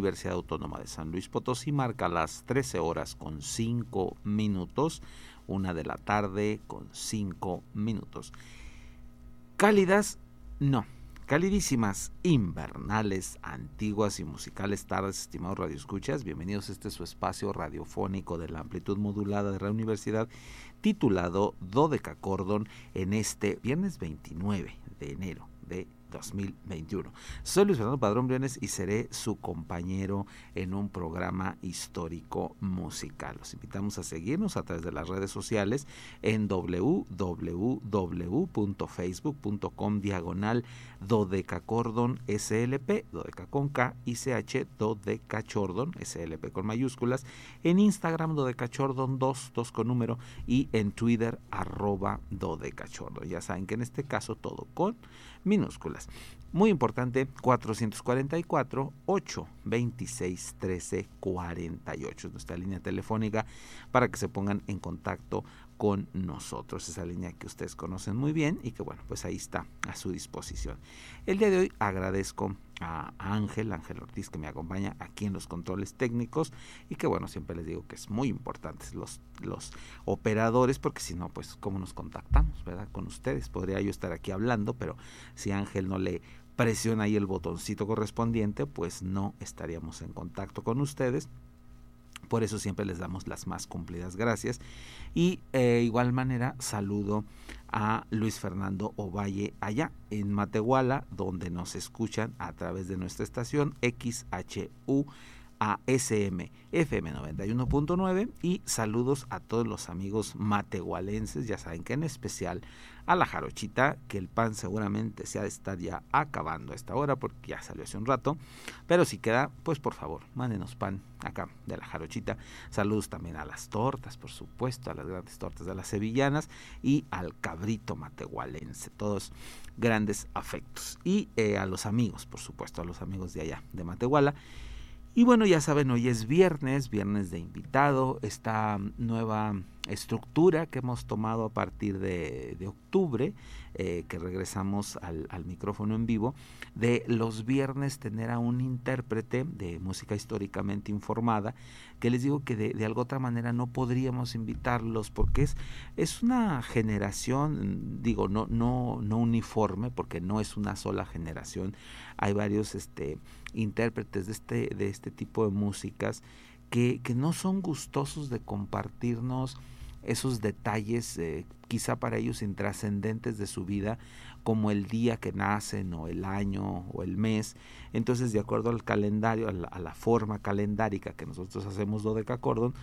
Universidad Autónoma de San Luis Potosí marca las 13 horas con 5 minutos, una de la tarde con 5 minutos. Cálidas, no, calidísimas, invernales, antiguas y musicales tardes, estimados radioescuchas. Bienvenidos a este su espacio radiofónico de la amplitud modulada de la universidad, titulado Dodeca Cordon, en este viernes 29 de enero de 2021. Soy Luis Fernando Padrón Briones y seré su compañero en un programa histórico musical. Los invitamos a seguirnos a través de las redes sociales en www.facebook.com diagonal dodecacordon slp, dodeca con K y CH, dodecachordon slp con mayúsculas, en Instagram dodecachordon 2, 2 con número y en Twitter arroba dodecachordon. Ya saben que en este caso todo con minúsculas. Muy importante, 444 826 1348 es nuestra línea telefónica para que se pongan en contacto con nosotros. Esa línea que ustedes conocen muy bien y que bueno, pues ahí está a su disposición. El día de hoy agradezco a Ángel, Ángel Ortiz, que me acompaña aquí en los controles técnicos y que bueno, siempre les digo que es muy importante los, los operadores, porque si no, pues cómo nos contactamos, ¿verdad? Con ustedes. Podría yo estar aquí hablando, pero si Ángel no le presiona ahí el botoncito correspondiente, pues no estaríamos en contacto con ustedes por eso siempre les damos las más cumplidas gracias. Y eh, igual manera saludo a Luis Fernando Ovalle allá en Matehuala, donde nos escuchan a través de nuestra estación XHU ASM FM 91.9 y saludos a todos los amigos matehualenses, ya saben que en especial a la jarochita, que el pan seguramente se ha de estar ya acabando a esta hora porque ya salió hace un rato, pero si queda, pues por favor, mándenos pan acá de la jarochita. Saludos también a las tortas, por supuesto, a las grandes tortas de las sevillanas y al cabrito matehualense, todos grandes afectos. Y eh, a los amigos, por supuesto, a los amigos de allá, de Matehuala. Y bueno, ya saben, hoy es viernes, viernes de invitado, esta nueva estructura que hemos tomado a partir de, octubre, eh, que regresamos al, micrófono en vivo, de los viernes tener a un intérprete de música históricamente informada, que les digo que de, de alguna otra manera no podríamos invitarlos porque es, es una generación, digo, no, no, no uniforme, porque no es una sola generación, hay varios este, intérpretes de este, de este tipo de músicas que, que no son gustosos de compartirnos esos detalles eh, quizá para ellos intrascendentes de su vida como el día que nacen o el año o el mes. Entonces de acuerdo al calendario a la, forma calendárica que nosotros hacemos dodecacordon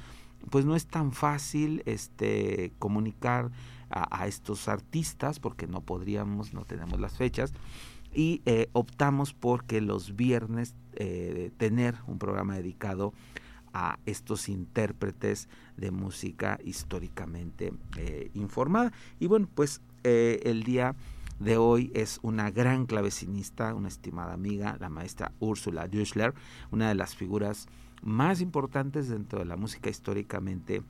pues no es tan fácil este comunicar a, estos artistas porque no podríamos no tenemos las fechas y eh, optamos por que los viernes eh, tener un programa dedicado a estos intérpretes de música históricamente eh, informada. Y bueno, pues eh, el día de hoy es una gran clavecinista, una estimada amiga, la maestra Úrsula Düschler, una de las figuras más importantes dentro de la música históricamente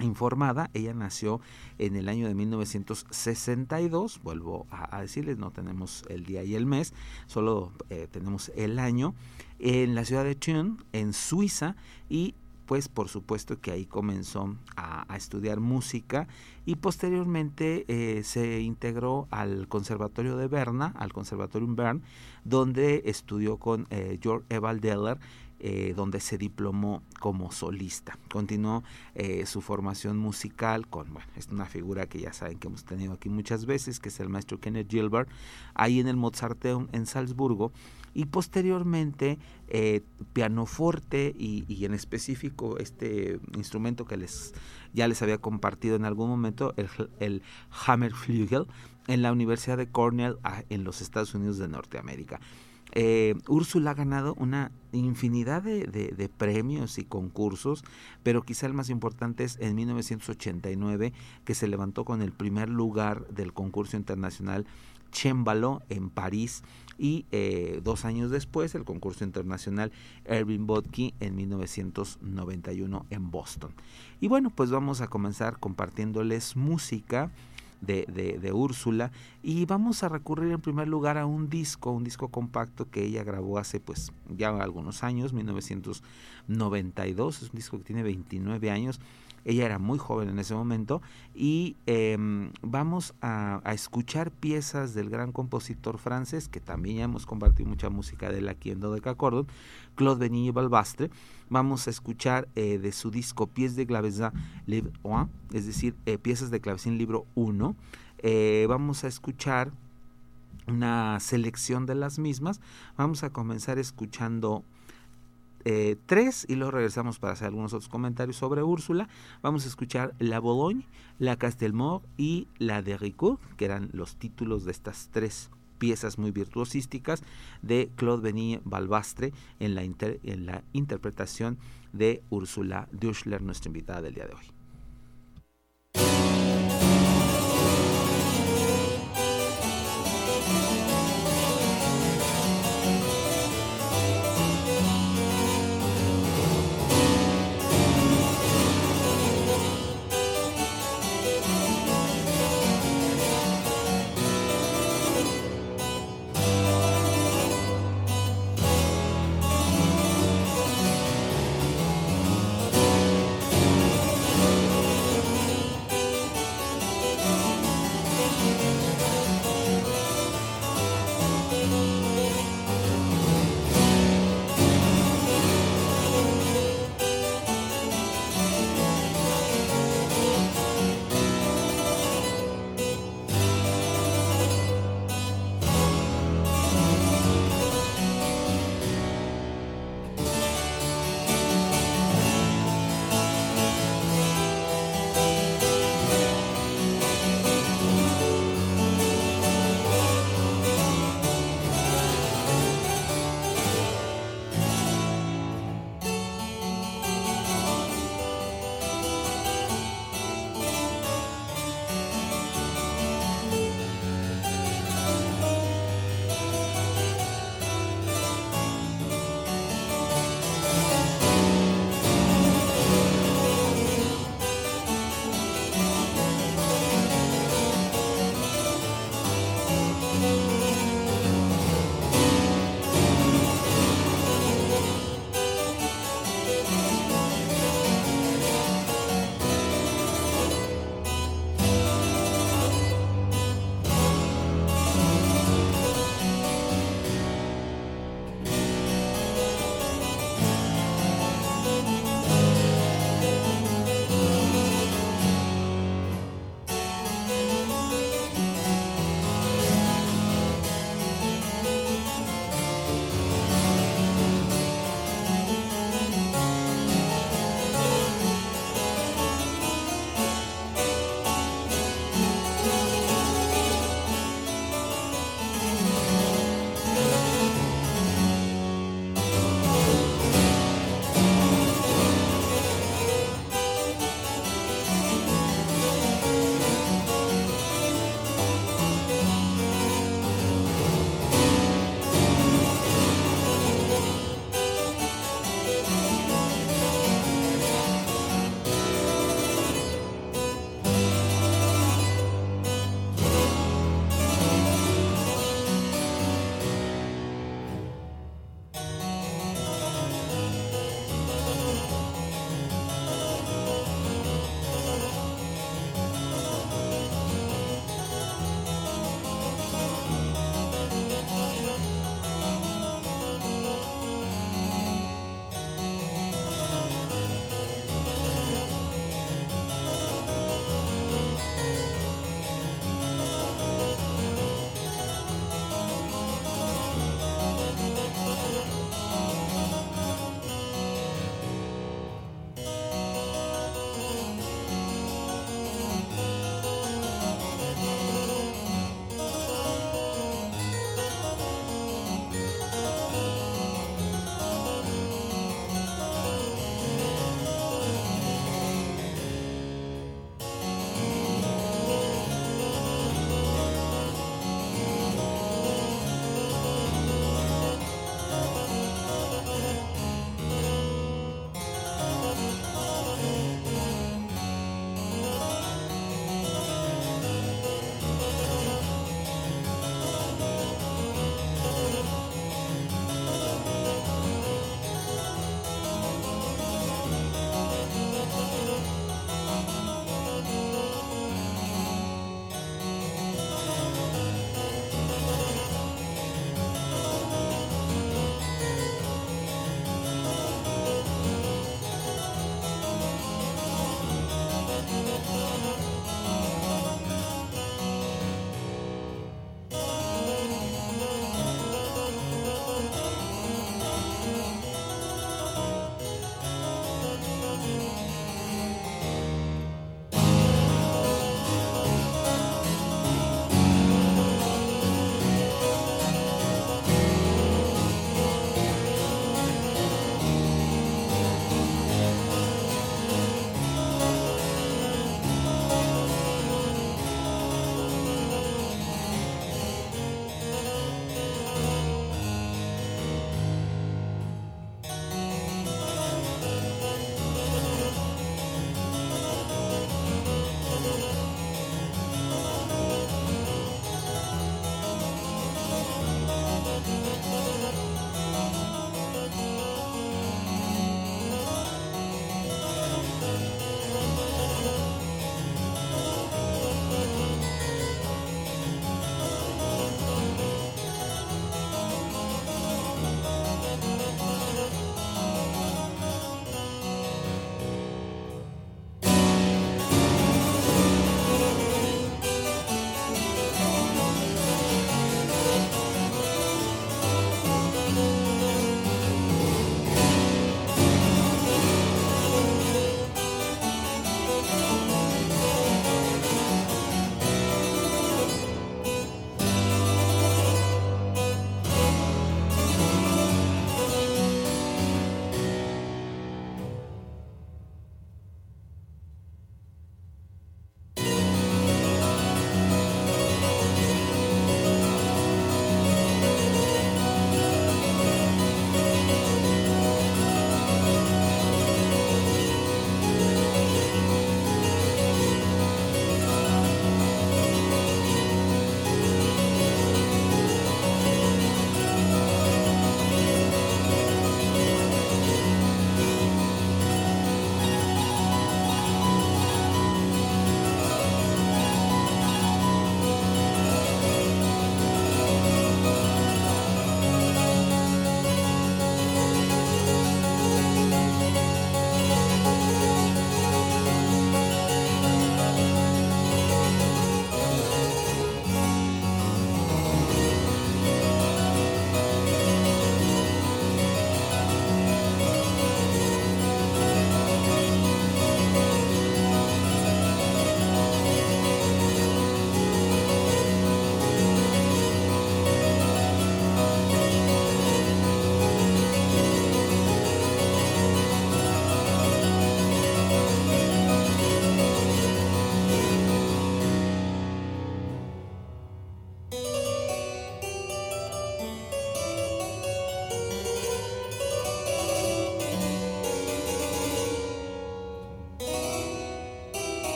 informada. Ella nació en el año de 1962, vuelvo a, decirles, no tenemos el día y el mes, solo eh, tenemos el año, en la ciudad de Thun, en Suiza, y pues por supuesto que ahí comenzó a, estudiar música y posteriormente eh, se integró al Conservatorio de Berna, al Conservatorio Bern, donde estudió con eh, George Evaldeller eh, donde se diplomó como solista. Continuó eh, su formación musical con, bueno, es una figura que ya saben que hemos tenido aquí muchas veces, que es el maestro Kenneth Gilbert, ahí en el Mozarteum en Salzburgo, y posteriormente eh, pianoforte y, y, en específico este instrumento que les ya les había compartido en algún momento, el, el Hammerflügel, en la Universidad de Cornell ah, en los Estados Unidos de Norteamérica. Eh, Úrsula ha ganado una infinidad de, premios y concursos, pero quizá el más importante es en 1989 que se levantó con el primer lugar del concurso internacional Chembalo en París y eh, dos años después el concurso internacional Erwin Botke en 1991 en Boston. Y bueno, pues vamos a comenzar compartiéndoles música de, de, Úrsula. Y vamos a recurrir en primer lugar a un disco, un disco compacto que ella grabó hace pues ya algunos años, 1992, es un disco que tiene 29 años, ella era muy joven en ese momento y em, vamos a, escuchar piezas del gran compositor francés, que también ya hemos compartido mucha música de él aquí en Cordon, Claude Benigni Balbastre. Vamos a escuchar eh, de su disco Pies de Clavecin Livre 1, es decir, eh, piezas de clavecín libro 1. Eh, vamos a escuchar una selección de las mismas. Vamos a comenzar escuchando eh, tres y luego regresamos para hacer algunos otros comentarios sobre Úrsula. Vamos a escuchar La Bologne, La Castelmore y La de Ricourt, que eran los títulos de estas tres piezas muy virtuosísticas de Claude Denis Balbastre en la, en la interpretación de Úrsula Duschler, nuestra invitada del día de hoy.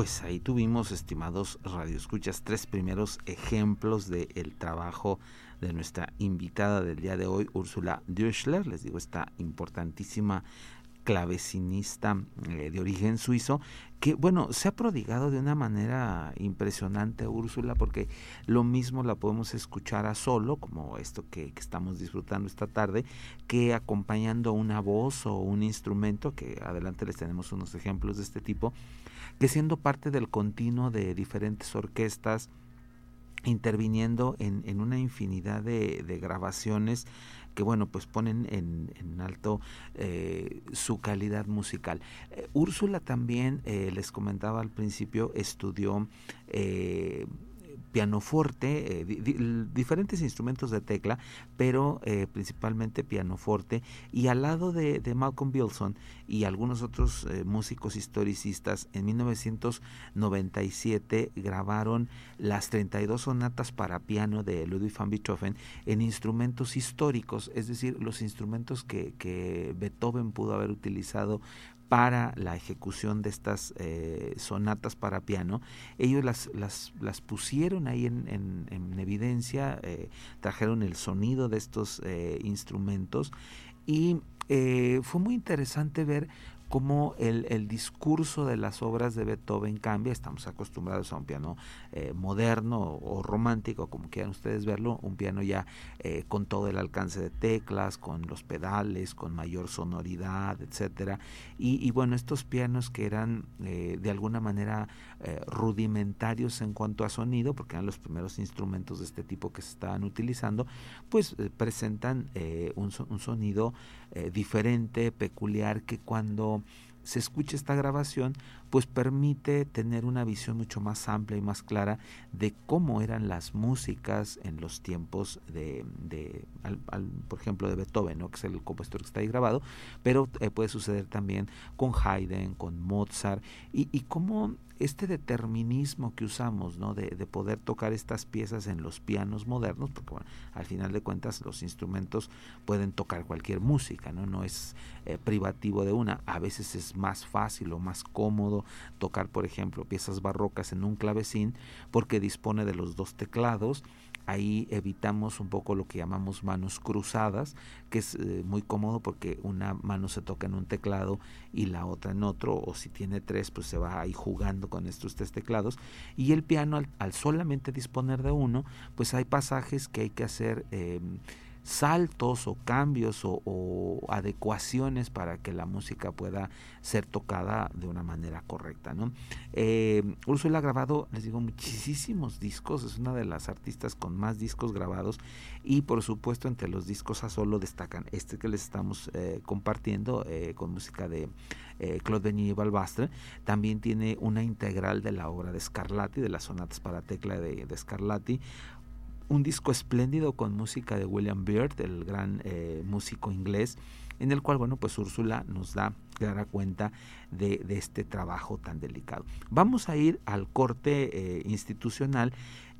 Pues ahí tuvimos, estimados radioescuchas, tres primeros ejemplos del trabajo de nuestra invitada del día de hoy, Úrsula Dürschler, les digo, esta importantísima clavecinista eh, de origen suizo, que bueno, se ha prodigado de una manera impresionante Úrsula, porque lo mismo la podemos escuchar a solo, como esto que, que, estamos disfrutando esta tarde, que acompañando una voz o un instrumento, que adelante les tenemos unos ejemplos de este tipo, que siendo parte del continuo de diferentes orquestas, interviniendo en, en una infinidad de, de, grabaciones que bueno pues ponen en, en alto eh, su calidad musical. Eh, Úrsula también eh, les comentaba al principio estudió pianoforte, eh, di, di, diferentes instrumentos de tecla, pero eh, principalmente pianoforte. Y al lado de, de Malcolm Wilson y algunos otros eh, músicos historicistas, en 1997 grabaron las 32 sonatas para piano de Ludwig van Beethoven en instrumentos históricos, es decir, los instrumentos que, que Beethoven pudo haber utilizado para la ejecución de estas eh, sonatas para piano. Ellos las, las, pusieron ahí en, en, en evidencia, eh, trajeron el sonido de estos eh, instrumentos y fue muy interesante ver cómo el, el, discurso de las obras de Beethoven cambia. Estamos acostumbrados a un piano eh, moderno o, romántico, como quieran ustedes verlo, un piano ya eh, con todo el alcance de teclas, con los pedales, con mayor sonoridad, etcétera. Y, bueno, estos pianos que eran eh, de alguna manera eh, rudimentarios en cuanto a sonido, porque eran los primeros instrumentos de este tipo que se estaban utilizando, pues eh, presentan un, un, sonido diferente, peculiar, que cuando se escucha esta grabación, pues permite tener una visión mucho más amplia y más clara de cómo eran las músicas en los tiempos de, de al, al, por ejemplo, de Beethoven, ¿no? que es el compositor que está ahí grabado, pero eh, puede suceder también con Haydn, con Mozart, y, y cómo este determinismo que usamos, ¿no? De, de, poder tocar estas piezas en los pianos modernos, porque bueno, al final de cuentas los instrumentos pueden tocar cualquier música, ¿no? No es eh, privativo de una. A veces es más fácil o más cómodo tocar, por ejemplo, piezas barrocas en un clavecín porque dispone de los dos teclados ahí evitamos un poco lo que llamamos manos cruzadas, que es eh, muy cómodo porque una mano se toca en un teclado y la otra en otro, o si tiene tres, pues se va ahí jugando con estos tres teclados. Y el piano, al, solamente disponer de uno, pues hay pasajes que hay que hacer. Eh, saltos o cambios o, adecuaciones para que la música pueda ser tocada de una manera correcta. ¿no? Eh, Úrsula ha grabado, les digo, muchísimos discos, es una de las artistas con más discos grabados y por supuesto entre los discos a solo destacan este que les estamos eh, compartiendo eh, con música de eh, Claude Denis y Balbastre, también tiene una integral de la obra de Scarlatti, de las sonatas para tecla de Scarlatti, un disco espléndido con música de William Byrd, el gran eh, músico inglés, en el cual, bueno, pues Úrsula nos da clara cuenta de, este trabajo tan delicado. Vamos a ir al corte eh, institucional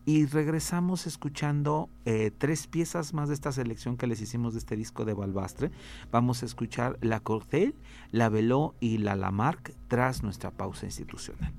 y regresamos escuchando eh, tres piezas más de esta selección que les hicimos de este disco de Balbastre. Vamos a escuchar La Cortel, La Veló y La Lamarck tras nuestra pausa institucional.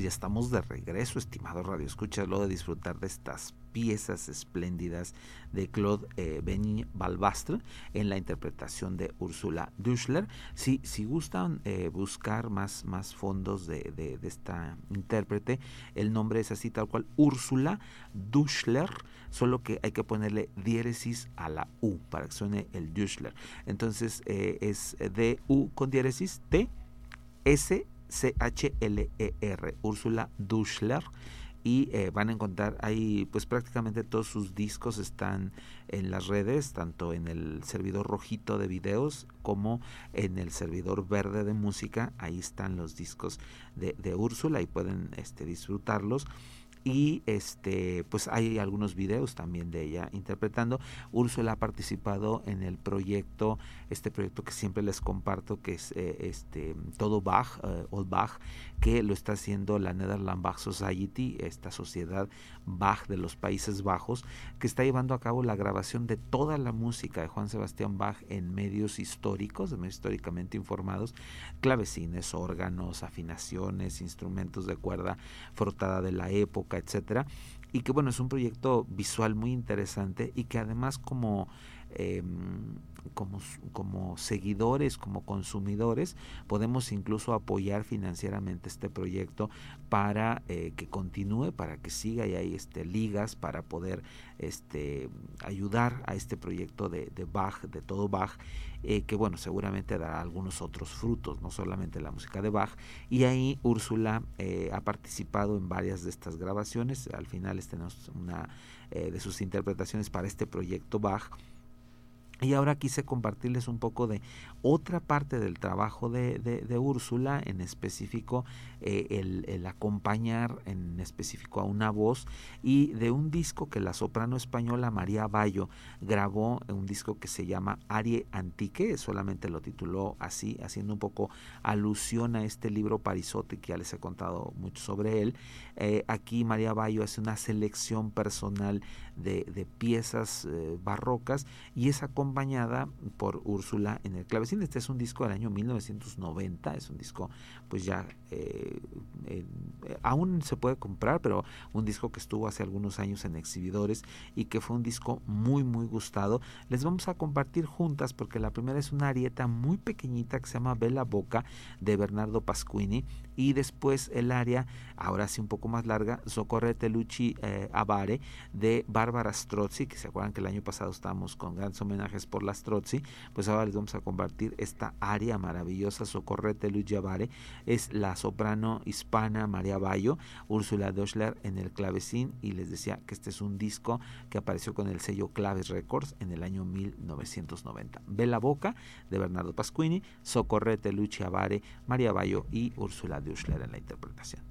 Ya estamos de regreso, estimado Radio Escuchas, luego de disfrutar de estas piezas espléndidas de Claude eh, Balbastre en la interpretación de Ursula Duschler. Si, si gustan eh, buscar más, más fondos de, de, esta intérprete, el nombre es así tal cual, Ursula Duschler, solo que hay que ponerle diéresis a la U para que suene el Duschler. Entonces eh, es D U con diéresis T S C-H-L-E-R, Úrsula Duschler. Y eh, van a encontrar ahí, pues prácticamente todos sus discos están en las redes, tanto en el servidor rojito de videos como en el servidor verde de música. Ahí están los discos de, de Úrsula y pueden este, disfrutarlos y este pues hay algunos videos también de ella interpretando. Úrsula ha participado en el proyecto este proyecto que siempre les comparto que es eh, este todo Bach uh, Old Bach que lo está haciendo la Netherlands Bach Society esta sociedad Bach de los Países Bajos que está llevando a cabo la grabación de toda la música de Juan Sebastián Bach en medios históricos de medios históricamente informados clavecines órganos afinaciones instrumentos de cuerda frotada de la época etcétera, y que bueno, es un proyecto visual muy interesante y que además como Em, como, como seguidores, como consumidores, podemos incluso apoyar financieramente este proyecto para eh, que continúe, para que siga y hay este, ligas para poder este, ayudar a este proyecto de, Bach, de todo Bach, eh, que bueno, seguramente dará algunos otros frutos, no solamente la música de Bach. Y ahí Úrsula eh, ha participado en varias de estas grabaciones, al final tenemos una de sus interpretaciones para este proyecto Bach y ahora quise compartirles un poco de otra parte del trabajo de, de, Úrsula, en específico eh, el, el, acompañar en específico a una voz y de un disco que la soprano española María Bayo grabó, un disco que se llama Arie Antique, solamente lo tituló así, haciendo un poco alusión a este libro Parisote que ya les he contado mucho sobre él. Eh, aquí María Bayo hace una selección personal de, de piezas eh, barrocas y esa acompañada por Úrsula en el Este es un disco del año 1990, es un disco pues ya eh, eh, aún se puede comprar, pero un disco que estuvo hace algunos años en exhibidores y que fue un disco muy muy gustado. Les vamos a compartir juntas porque la primera es una arieta muy pequeñita que se llama Bella Boca de Bernardo Pasquini y después el área, ahora sí un poco más larga, Socorrete Luci eh, de Bárbara Strozzi, que se acuerdan que el año pasado estábamos con grandes homenajes por la Strozzi, pues ahora les vamos a compartir esta área maravillosa, Socorrete Luci Avare, es la soprano hispana María Bayo, Úrsula Doschler en el clavecín y les decía que este es un disco que apareció con el sello Claves Records en el año 1990. Ve la boca de Bernardo Pasquini, Socorrete Luci Avare, María Bayo y Úrsula Doschler en la interpretación.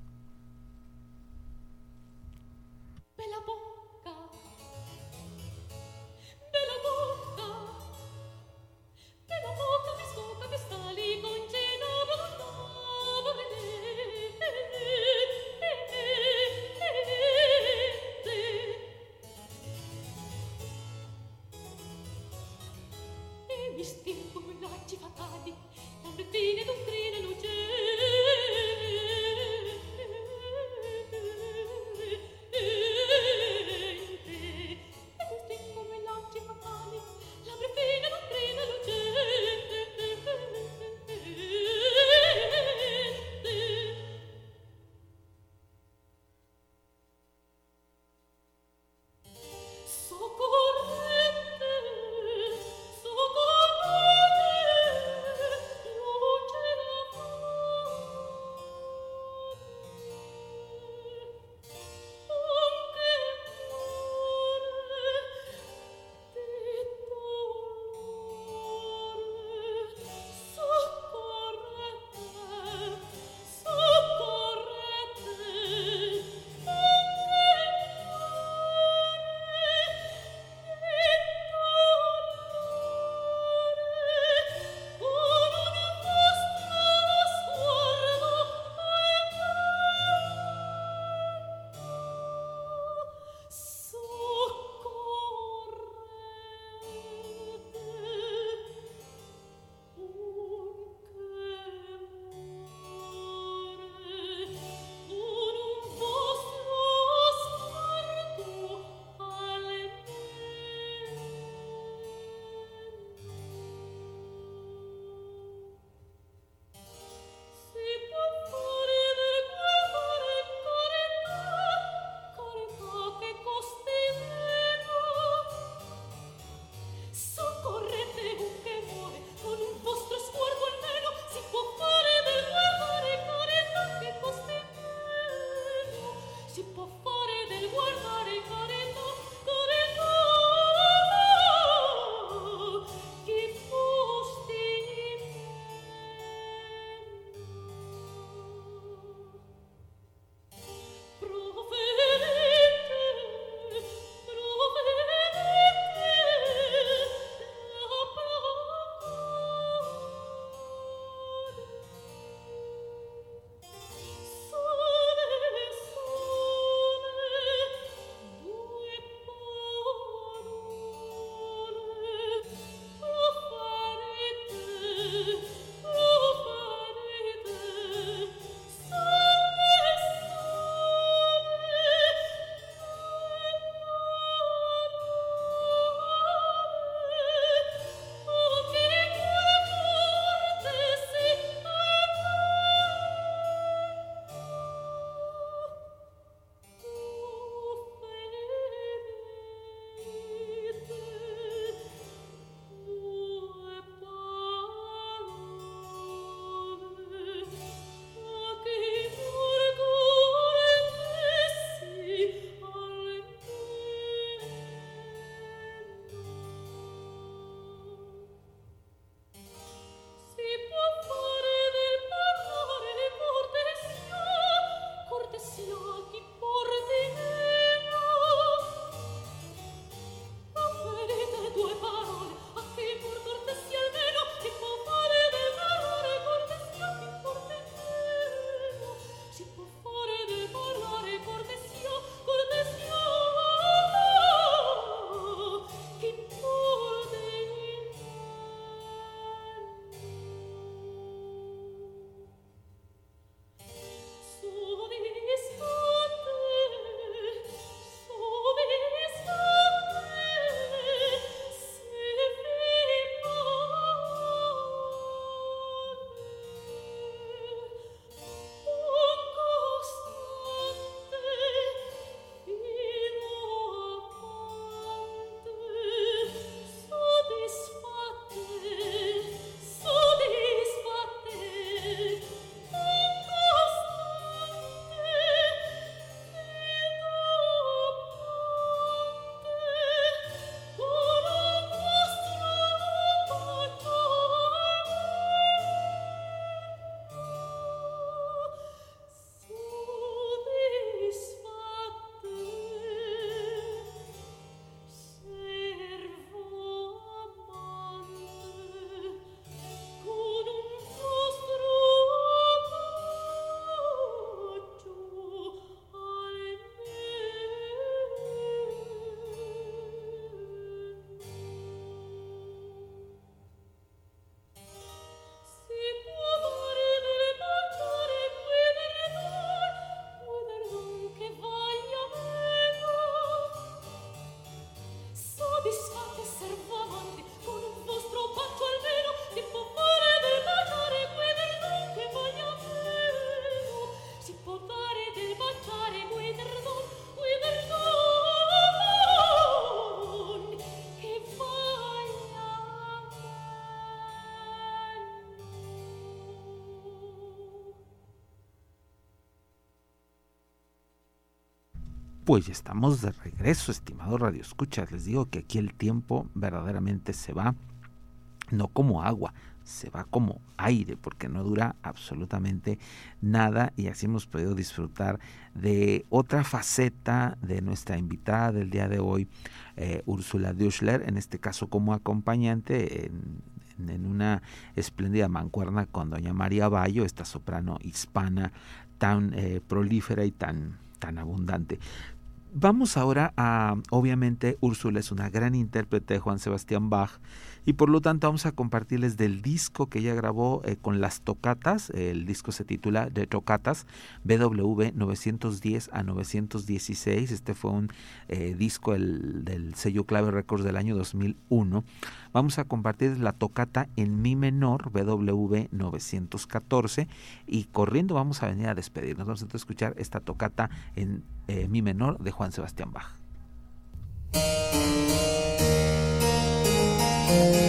Pues ya estamos de regreso, estimado Radio Escuchas. Les digo que aquí el tiempo verdaderamente se va, no como agua, se va como aire, porque no dura absolutamente nada y así hemos podido disfrutar de otra faceta de nuestra invitada del día de hoy, eh, Úrsula Duschler, en este caso como acompañante en, una espléndida mancuerna con doña María Bayo, esta soprano hispana tan eh, prolífera y tan, tan abundante. Vamos ahora a, obviamente, Úrsula es una gran intérprete de Juan Sebastián Bach y por lo tanto vamos a compartirles del disco que ella grabó eh, con las tocatas. El disco se titula De Tocatas BW 910 a 916. Este fue un eh, disco del sello Clave Records del año 2001. Vamos a compartir la tocata en mi menor BW 914 y corriendo vamos a venir a despedirnos. Vamos a escuchar esta tocata en eh, mi menor de Juan Sebastián Bach. Thank you.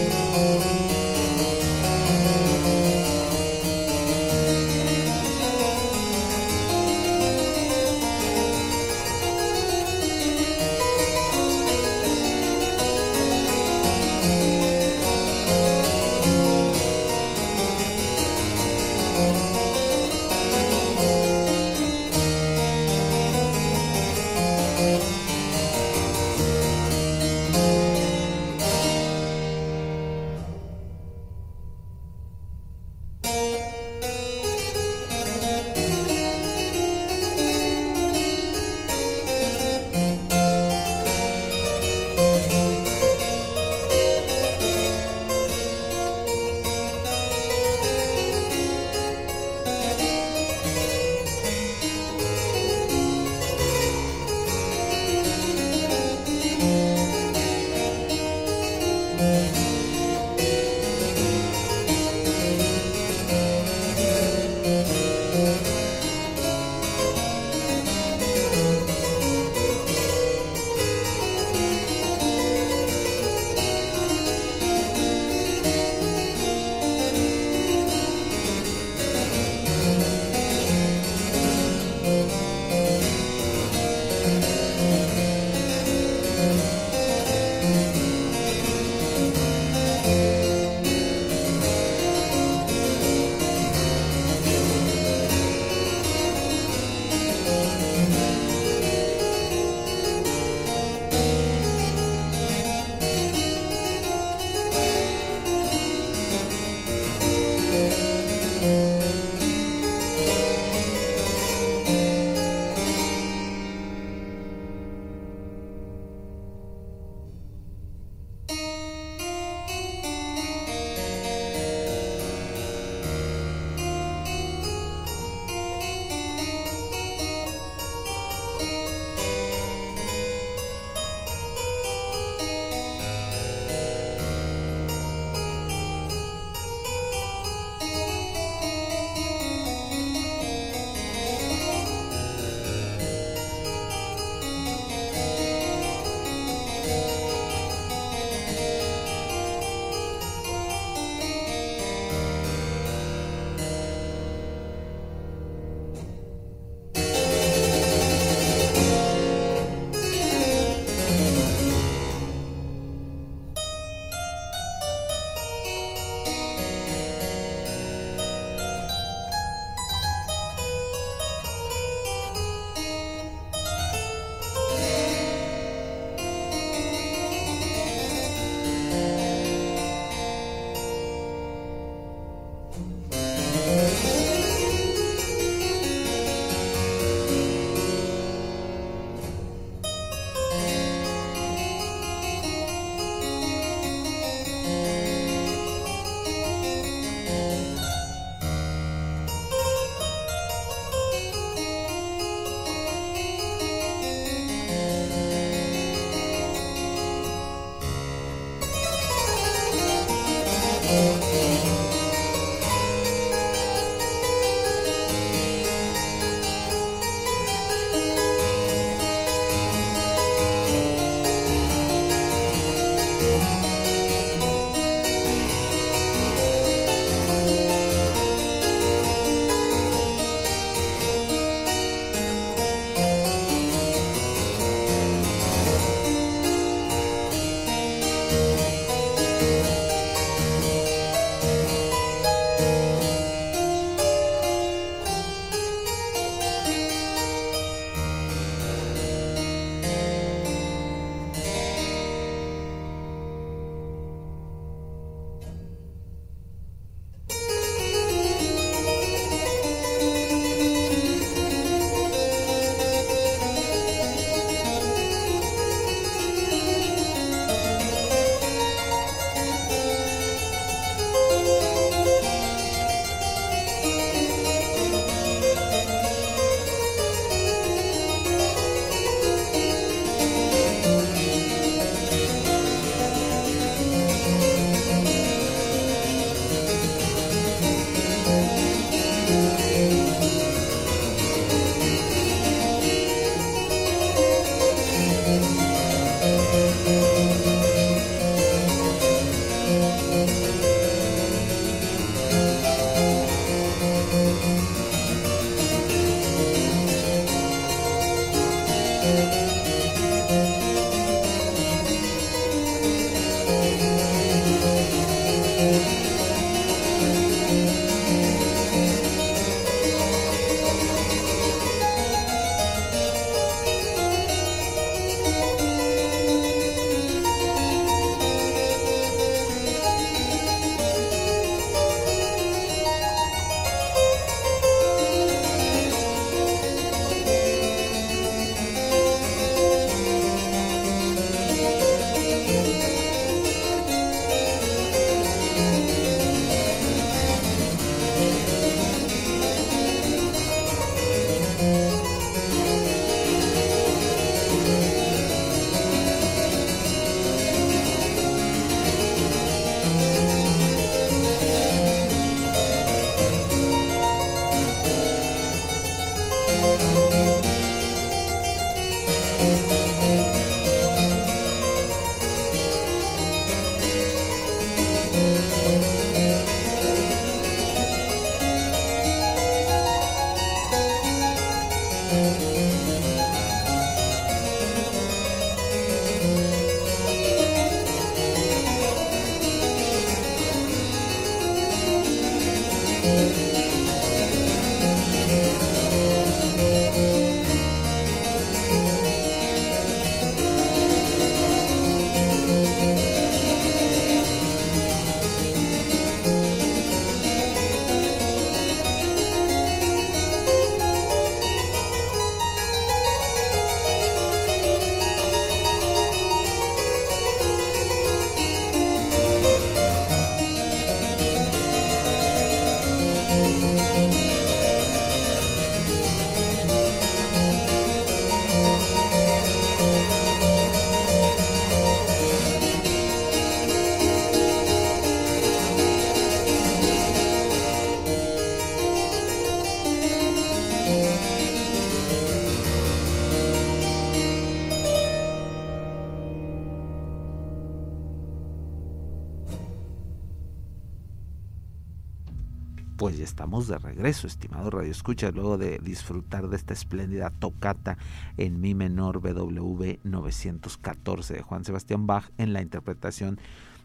Pues ya estamos de regreso, estimado Radio Escucha, luego de disfrutar de esta espléndida tocata en mi menor BWV 914 de Juan Sebastián Bach en la interpretación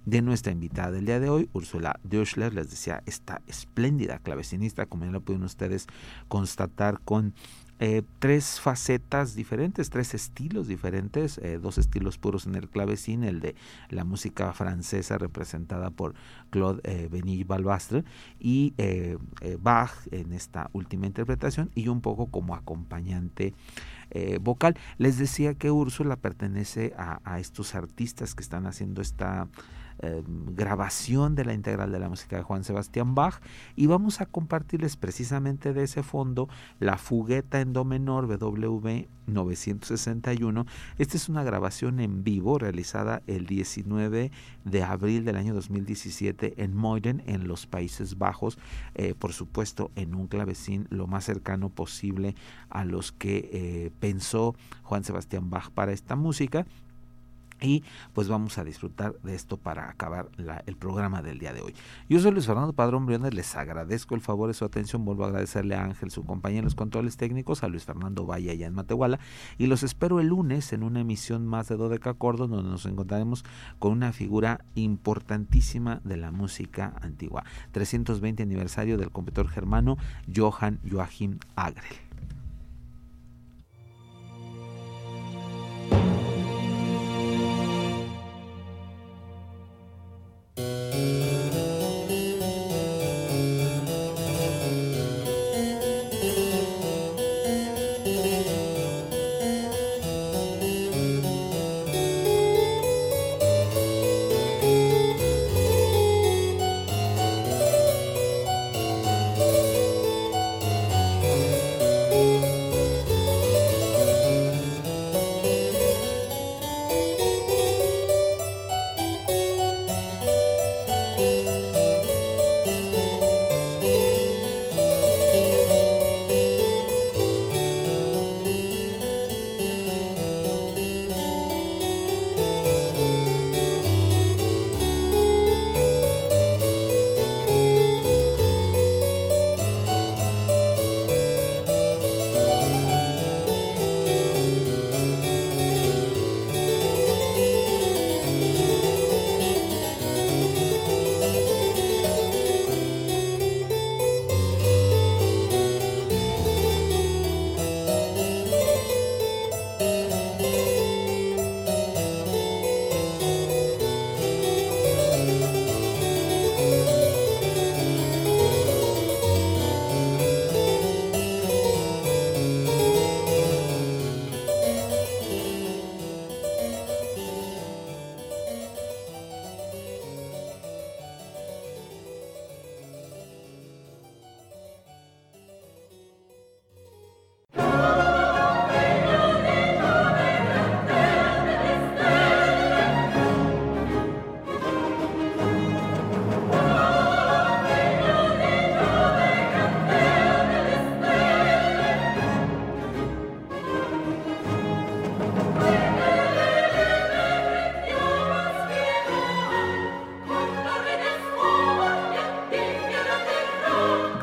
de nuestra invitada del día de hoy, Úrsula Dürschler, les decía, esta espléndida clavecinista, como ya lo pueden ustedes constatar con eh, tres facetas diferentes, tres estilos diferentes, eh, dos estilos puros en el clavecín, el de la música francesa representada por Claude eh, Benny Balbastre y Bach en esta última interpretación y un poco como acompañante vocal. Les decía que Úrsula pertenece a estos artistas que están haciendo esta Em, grabación de la integral de la música de Juan Sebastián Bach y vamos a compartirles precisamente de ese fondo la fugueta en do menor BWV 961. Esta es una grabación en vivo realizada el 19 de abril del año 2017 en Moiden, en los Países Bajos, eh, por supuesto en un clavecín lo más cercano posible a los que eh, pensó Juan Sebastián Bach para esta música y pues vamos a disfrutar de esto para acabar el programa del día de hoy. Yo soy Luis Fernando Padrón Briones, les agradezco el favor de su atención, vuelvo a agradecerle a Ángel, su compañero en los controles técnicos, a Luis Fernando Valle allá en Matehuala, y los espero el lunes en una emisión más de Dodeca Cordon, donde nos encontraremos con una figura importantísima de la música antigua. 320 aniversario del compositor germano Johann Joachim Agrel.